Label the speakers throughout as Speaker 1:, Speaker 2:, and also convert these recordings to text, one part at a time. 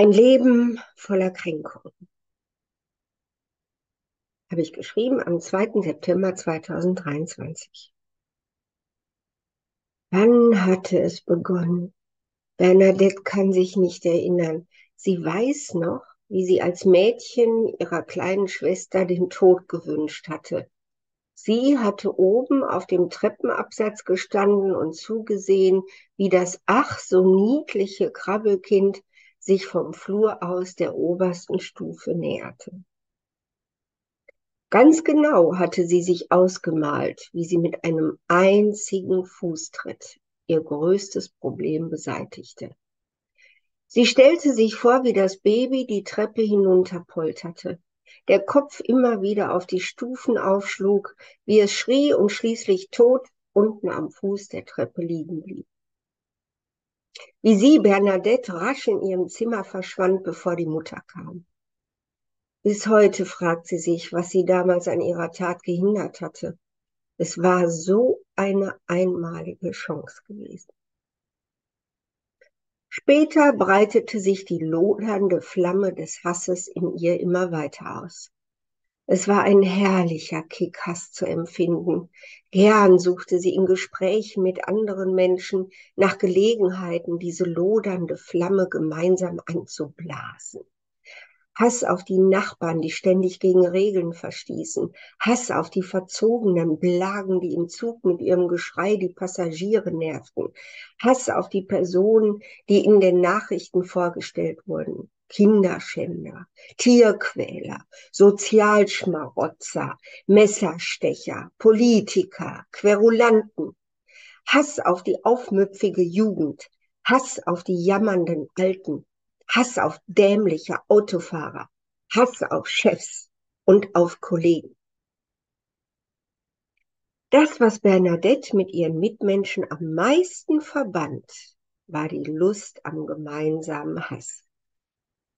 Speaker 1: Ein Leben voller Kränkung. Habe ich geschrieben am 2. September 2023. Wann hatte es begonnen? Bernadette kann sich nicht erinnern. Sie weiß noch, wie sie als Mädchen ihrer kleinen Schwester den Tod gewünscht hatte. Sie hatte oben auf dem Treppenabsatz gestanden und zugesehen, wie das ach so niedliche Krabbelkind sich vom Flur aus der obersten Stufe näherte. Ganz genau hatte sie sich ausgemalt, wie sie mit einem einzigen Fußtritt ihr größtes Problem beseitigte. Sie stellte sich vor, wie das Baby die Treppe hinunterpolterte, der Kopf immer wieder auf die Stufen aufschlug, wie es schrie und schließlich tot unten am Fuß der Treppe liegen blieb wie sie, Bernadette, rasch in ihrem Zimmer verschwand, bevor die Mutter kam. Bis heute fragt sie sich, was sie damals an ihrer Tat gehindert hatte. Es war so eine einmalige Chance gewesen. Später breitete sich die lodernde Flamme des Hasses in ihr immer weiter aus. Es war ein herrlicher Kick, Hass zu empfinden. Gern suchte sie in Gesprächen mit anderen Menschen nach Gelegenheiten, diese lodernde Flamme gemeinsam anzublasen. Hass auf die Nachbarn, die ständig gegen Regeln verstießen. Hass auf die verzogenen Blagen, die im Zug mit ihrem Geschrei die Passagiere nervten. Hass auf die Personen, die in den Nachrichten vorgestellt wurden. Kinderschänder, Tierquäler, Sozialschmarotzer, Messerstecher, Politiker, Querulanten, Hass auf die aufmüpfige Jugend, Hass auf die jammernden Alten, Hass auf dämliche Autofahrer, Hass auf Chefs und auf Kollegen. Das, was Bernadette mit ihren Mitmenschen am meisten verband, war die Lust am gemeinsamen Hass.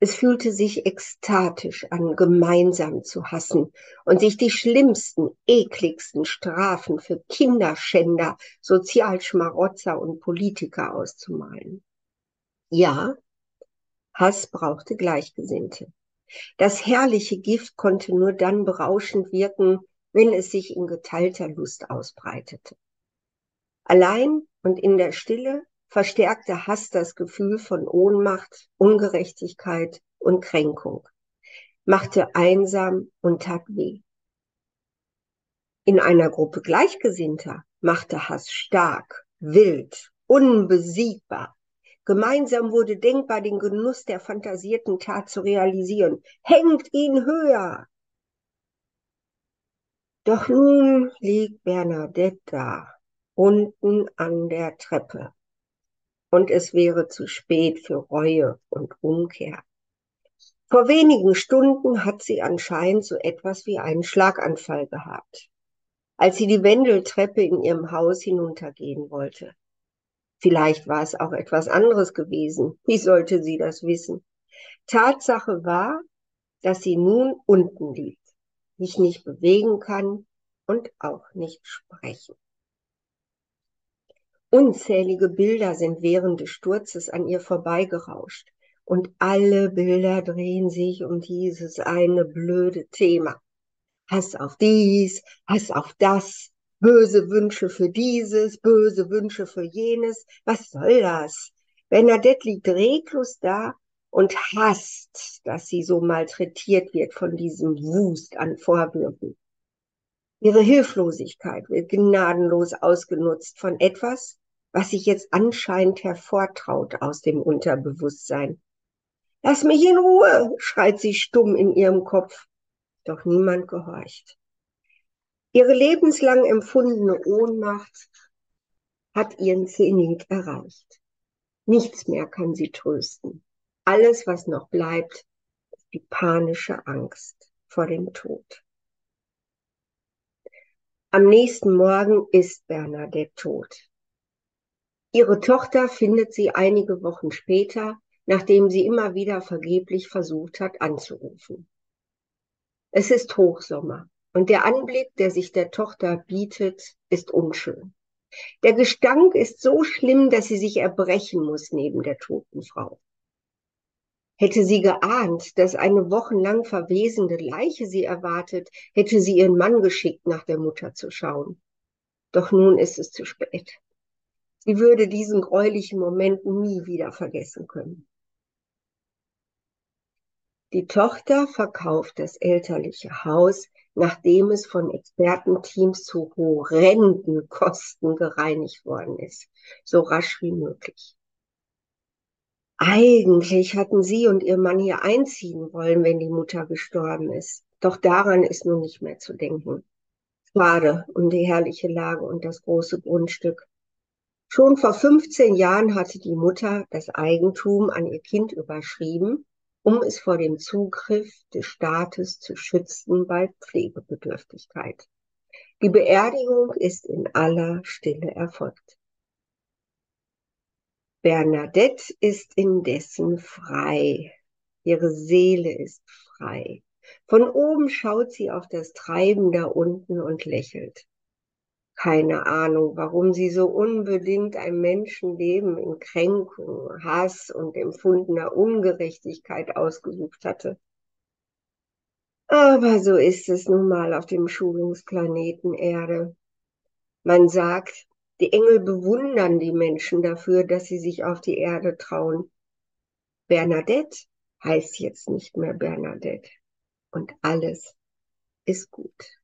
Speaker 1: Es fühlte sich ekstatisch an, gemeinsam zu hassen und sich die schlimmsten, ekligsten Strafen für Kinderschänder, Sozialschmarotzer und Politiker auszumalen. Ja, Hass brauchte Gleichgesinnte. Das herrliche Gift konnte nur dann berauschend wirken, wenn es sich in geteilter Lust ausbreitete. Allein und in der Stille verstärkte Hass das Gefühl von Ohnmacht, Ungerechtigkeit und Kränkung, machte einsam und tat weh. In einer Gruppe Gleichgesinnter machte Hass stark, wild, unbesiegbar. Gemeinsam wurde denkbar, den Genuss der fantasierten Tat zu realisieren. Hängt ihn höher! Doch nun liegt Bernadette da, unten an der Treppe und es wäre zu spät für Reue und Umkehr. Vor wenigen Stunden hat sie anscheinend so etwas wie einen Schlaganfall gehabt, als sie die Wendeltreppe in ihrem Haus hinuntergehen wollte. Vielleicht war es auch etwas anderes gewesen. Wie sollte sie das wissen? Tatsache war, dass sie nun unten liegt, sich nicht bewegen kann und auch nicht sprechen. Unzählige Bilder sind während des Sturzes an ihr vorbeigerauscht. Und alle Bilder drehen sich um dieses eine blöde Thema. Hass auf dies, Hass auf das, böse Wünsche für dieses, böse Wünsche für jenes. Was soll das? Bernadette liegt reglos da und hasst, dass sie so malträtiert wird von diesem Wust an Vorwürfen. Ihre Hilflosigkeit wird gnadenlos ausgenutzt von etwas, was sich jetzt anscheinend hervortraut aus dem Unterbewusstsein. Lass mich in Ruhe, schreit sie stumm in ihrem Kopf. Doch niemand gehorcht. Ihre lebenslang empfundene Ohnmacht hat ihren Zenit erreicht. Nichts mehr kann sie trösten. Alles, was noch bleibt, ist die panische Angst vor dem Tod. Am nächsten Morgen ist Bernadette tot. Ihre Tochter findet sie einige Wochen später, nachdem sie immer wieder vergeblich versucht hat anzurufen. Es ist Hochsommer und der Anblick, der sich der Tochter bietet, ist unschön. Der Gestank ist so schlimm, dass sie sich erbrechen muss neben der toten Frau. Hätte sie geahnt, dass eine wochenlang verwesende Leiche sie erwartet, hätte sie ihren Mann geschickt, nach der Mutter zu schauen. Doch nun ist es zu spät. Sie würde diesen gräulichen Moment nie wieder vergessen können. Die Tochter verkauft das elterliche Haus, nachdem es von Expertenteams zu horrenden Kosten gereinigt worden ist, so rasch wie möglich. Eigentlich hatten sie und ihr Mann hier einziehen wollen, wenn die Mutter gestorben ist. Doch daran ist nun nicht mehr zu denken. Schade um die herrliche Lage und das große Grundstück. Schon vor 15 Jahren hatte die Mutter das Eigentum an ihr Kind überschrieben, um es vor dem Zugriff des Staates zu schützen bei Pflegebedürftigkeit. Die Beerdigung ist in aller Stille erfolgt. Bernadette ist indessen frei. Ihre Seele ist frei. Von oben schaut sie auf das Treiben da unten und lächelt. Keine Ahnung, warum sie so unbedingt ein Menschenleben in Kränkung, Hass und empfundener Ungerechtigkeit ausgesucht hatte. Aber so ist es nun mal auf dem Schulungsplaneten Erde. Man sagt, die Engel bewundern die Menschen dafür, dass sie sich auf die Erde trauen. Bernadette heißt jetzt nicht mehr Bernadette. Und alles ist gut.